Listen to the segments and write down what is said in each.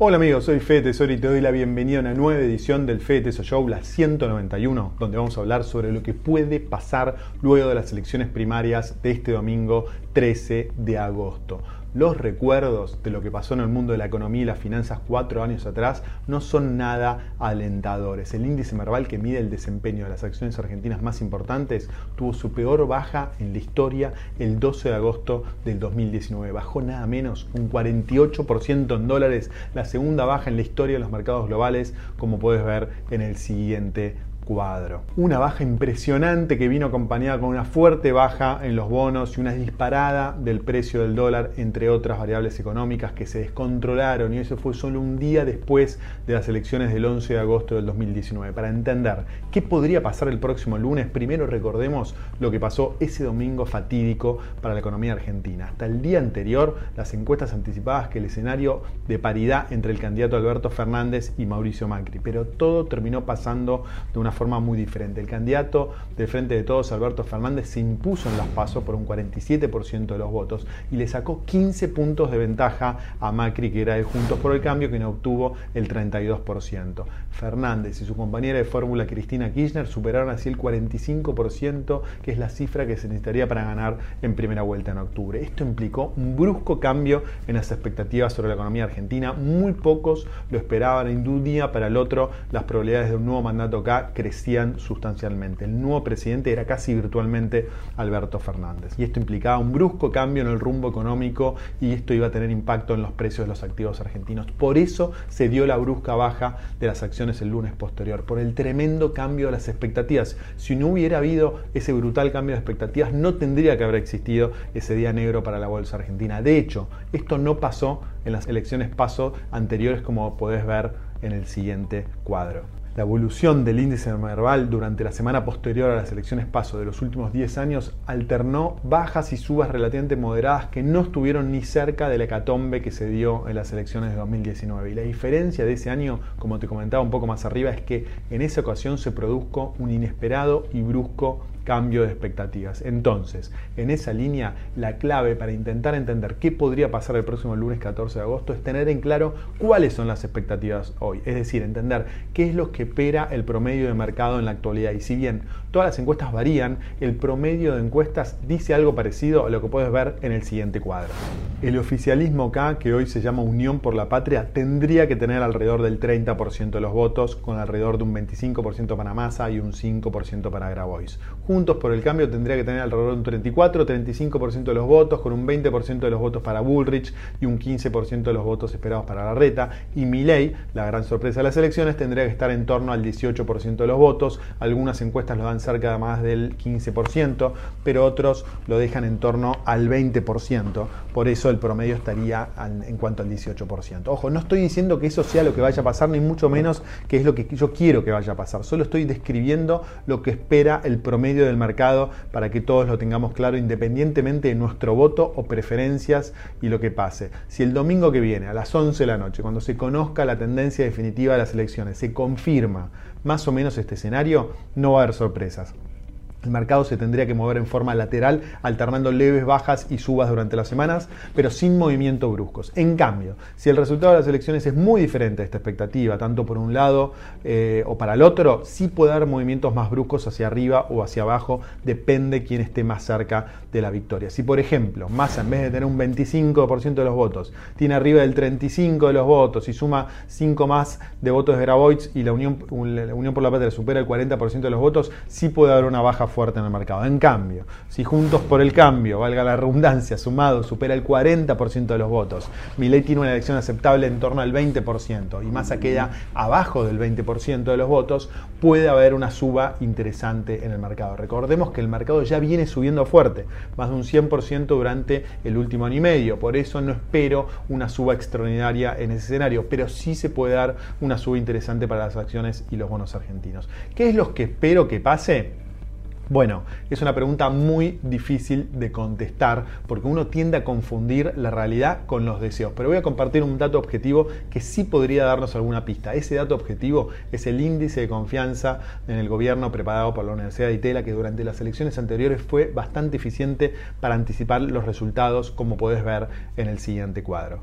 Hola amigos, soy Fede Tesoro y te doy la bienvenida a una nueva edición del Fede Tesoro Show, la 191, donde vamos a hablar sobre lo que puede pasar luego de las elecciones primarias de este domingo 13 de agosto. Los recuerdos de lo que pasó en el mundo de la economía y las finanzas cuatro años atrás no son nada alentadores. El índice Merval, que mide el desempeño de las acciones argentinas más importantes, tuvo su peor baja en la historia el 12 de agosto del 2019. Bajó nada menos un 48% en dólares, la segunda baja en la historia de los mercados globales, como puedes ver en el siguiente cuadro. Una baja impresionante que vino acompañada con una fuerte baja en los bonos y una disparada del precio del dólar, entre otras variables económicas que se descontrolaron y eso fue solo un día después de las elecciones del 11 de agosto del 2019. Para entender qué podría pasar el próximo lunes, primero recordemos lo que pasó ese domingo fatídico para la economía argentina. Hasta el día anterior, las encuestas anticipadas que el escenario de paridad entre el candidato Alberto Fernández y Mauricio Macri, pero todo terminó pasando de una forma muy diferente. El candidato del Frente de Todos, Alberto Fernández, se impuso en las pasos por un 47% de los votos y le sacó 15 puntos de ventaja a Macri, que era de Juntos por el Cambio, que no obtuvo el 32%. Fernández y su compañera de fórmula Cristina Kirchner superaron así el 45%, que es la cifra que se necesitaría para ganar en primera vuelta en octubre. Esto implicó un brusco cambio en las expectativas sobre la economía argentina. Muy pocos lo esperaban, en un día para el otro las probabilidades de un nuevo mandato acá crecían sustancialmente. El nuevo presidente era casi virtualmente Alberto Fernández. Y esto implicaba un brusco cambio en el rumbo económico y esto iba a tener impacto en los precios de los activos argentinos. Por eso se dio la brusca baja de las acciones el lunes posterior, por el tremendo cambio de las expectativas. Si no hubiera habido ese brutal cambio de expectativas, no tendría que haber existido ese día negro para la bolsa argentina. De hecho, esto no pasó en las elecciones paso anteriores como podés ver en el siguiente cuadro. La evolución del índice Merval durante la semana posterior a las elecciones paso de los últimos 10 años alternó bajas y subas relativamente moderadas que no estuvieron ni cerca de la hecatombe que se dio en las elecciones de 2019. Y la diferencia de ese año, como te comentaba un poco más arriba, es que en esa ocasión se produjo un inesperado y brusco cambio de expectativas. Entonces, en esa línea, la clave para intentar entender qué podría pasar el próximo lunes 14 de agosto es tener en claro cuáles son las expectativas hoy. Es decir, entender qué es lo que el promedio de mercado en la actualidad. Y si bien todas las encuestas varían, el promedio de encuestas dice algo parecido a lo que puedes ver en el siguiente cuadro. El oficialismo acá, que hoy se llama Unión por la Patria, tendría que tener alrededor del 30% de los votos, con alrededor de un 25% para Massa y un 5% para Grabois. Juntos por el Cambio tendría que tener alrededor de un 34-35% de los votos, con un 20% de los votos para Bullrich y un 15% de los votos esperados para Larreta. Y Milei, la gran sorpresa de las elecciones, tendría que estar en torno al 18% de los votos. Algunas encuestas lo dan cerca de más del 15%, pero otros lo dejan en torno al 20%. Por eso el promedio estaría en cuanto al 18%. Ojo, no estoy diciendo que eso sea lo que vaya a pasar, ni mucho menos que es lo que yo quiero que vaya a pasar. Solo estoy describiendo lo que espera el promedio del mercado para que todos lo tengamos claro independientemente de nuestro voto o preferencias y lo que pase. Si el domingo que viene a las 11 de la noche, cuando se conozca la tendencia definitiva de las elecciones, se confirma más o menos este escenario, no va a haber sorpresas. El mercado se tendría que mover en forma lateral, alternando leves bajas y subas durante las semanas, pero sin movimientos bruscos. En cambio, si el resultado de las elecciones es muy diferente a esta expectativa, tanto por un lado eh, o para el otro, sí puede haber movimientos más bruscos hacia arriba o hacia abajo, depende quién esté más cerca de la victoria. Si, por ejemplo, Massa, en vez de tener un 25% de los votos, tiene arriba del 35% de los votos y suma 5 más de votos de Grabois y la Unión, la Unión por la Patria supera el 40% de los votos, sí puede haber una baja fuerte en el mercado. En cambio, si Juntos por el Cambio, valga la redundancia, sumado, supera el 40% de los votos, Milei tiene una elección aceptable en torno al 20% y Massa queda abajo del 20% de los votos, puede haber una suba interesante en el mercado. Recordemos que el mercado ya viene subiendo fuerte, más de un 100% durante el último año y medio, por eso no espero una suba extraordinaria en ese escenario, pero sí se puede dar una suba interesante para las acciones y los bonos argentinos. ¿Qué es lo que espero que pase? Bueno, es una pregunta muy difícil de contestar porque uno tiende a confundir la realidad con los deseos. Pero voy a compartir un dato objetivo que sí podría darnos alguna pista. Ese dato objetivo es el índice de confianza en el gobierno preparado por la Universidad de Itela que durante las elecciones anteriores fue bastante eficiente para anticipar los resultados como podés ver en el siguiente cuadro.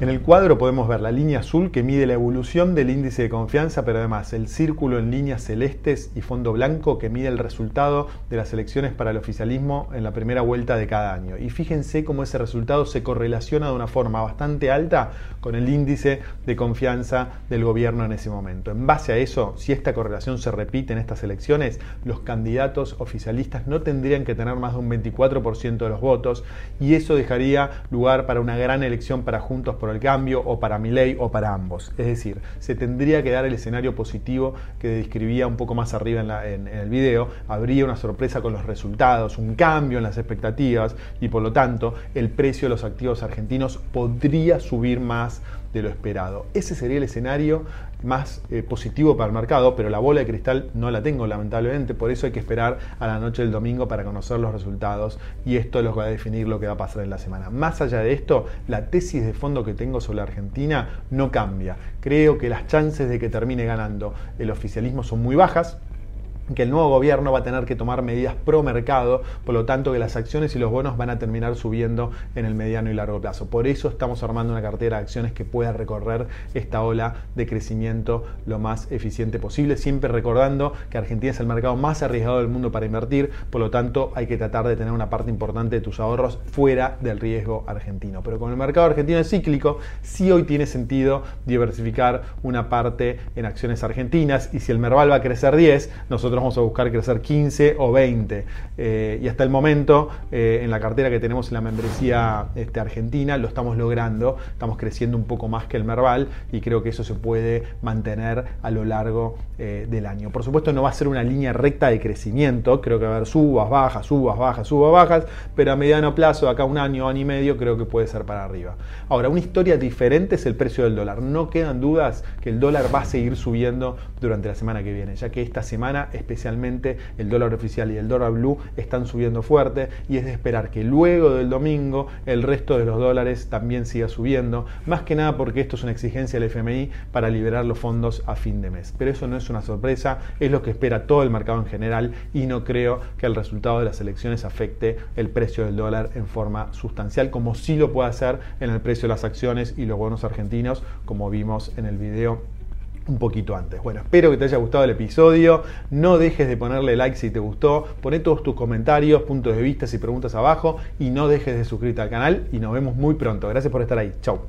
En el cuadro podemos ver la línea azul que mide la evolución del índice de confianza, pero además el círculo en líneas celestes y fondo blanco que mide el resultado de las elecciones para el oficialismo en la primera vuelta de cada año. Y fíjense cómo ese resultado se correlaciona de una forma bastante alta con el índice de confianza del gobierno en ese momento. En base a eso, si esta correlación se repite en estas elecciones, los candidatos oficialistas no tendrían que tener más de un 24% de los votos y eso dejaría lugar para una gran elección para Juntos por el Cambio o para Milei o para ambos. Es decir, se tendría que dar el escenario positivo que describía un poco más arriba en, en el video. Habría una sorpresa con los resultados, un cambio en las expectativas y por lo tanto el precio de los activos argentinos podría subir más de lo esperado. Ese sería el escenario más eh, positivo para el mercado, pero la bola de cristal no la tengo lamentablemente, por eso hay que esperar a la noche del domingo para conocer los resultados y esto es lo que va a definir lo que va a pasar en la semana. Más allá de esto, la tesis de fondo que tengo sobre Argentina no cambia. Creo que las chances de que termine ganando el oficialismo son muy bajas, que el nuevo gobierno va a tener que tomar medidas pro mercado, por lo tanto que las acciones y los bonos van a terminar subiendo en el mediano y largo plazo. Por eso estamos armando una cartera de acciones que pueda recorrer esta ola de crecimiento lo más eficiente posible, siempre recordando que Argentina es el mercado más arriesgado del mundo para invertir, por lo tanto hay que tratar de tener una parte importante de tus ahorros fuera del riesgo argentino. Pero con el mercado argentino es cíclico, sí hoy tiene sentido diversificar una parte en acciones argentinas y si el Merval va a crecer 10, nosotros vamos a buscar crecer 15 o 20. Eh, y hasta el momento, eh, en la cartera que tenemos en la membresía este, argentina, lo estamos logrando, estamos creciendo un poco más que el Merval y creo que eso se puede mantener a lo largo eh, del año. Por supuesto, no va a ser una línea recta de crecimiento, creo que va a haber subas, bajas, subas, bajas, subas, bajas, pero a mediano plazo, acá un año, año y medio, creo que puede ser para arriba. Ahora, una historia diferente es el precio del dólar. No quedan dudas que el dólar va a seguir subiendo durante la semana que viene, ya que esta semana especialmente el dólar oficial y el dólar blue están subiendo fuerte y es de esperar que luego del domingo el resto de los dólares también siga subiendo, más que nada porque esto es una exigencia del FMI para liberar los fondos a fin de mes. Pero eso no es una sorpresa, es lo que espera todo el mercado en general y no creo que el resultado de las elecciones afecte el precio del dólar en forma sustancial como sí lo puede hacer en el precio de las acciones y los bonos argentinos como vimos en el video un poquito antes. Bueno, espero que te haya gustado el episodio. No dejes de ponerle like si te gustó. Poné todos tus comentarios, puntos de vista y preguntas abajo. Y no dejes de suscribirte al canal. Y nos vemos muy pronto. Gracias por estar ahí. Chau.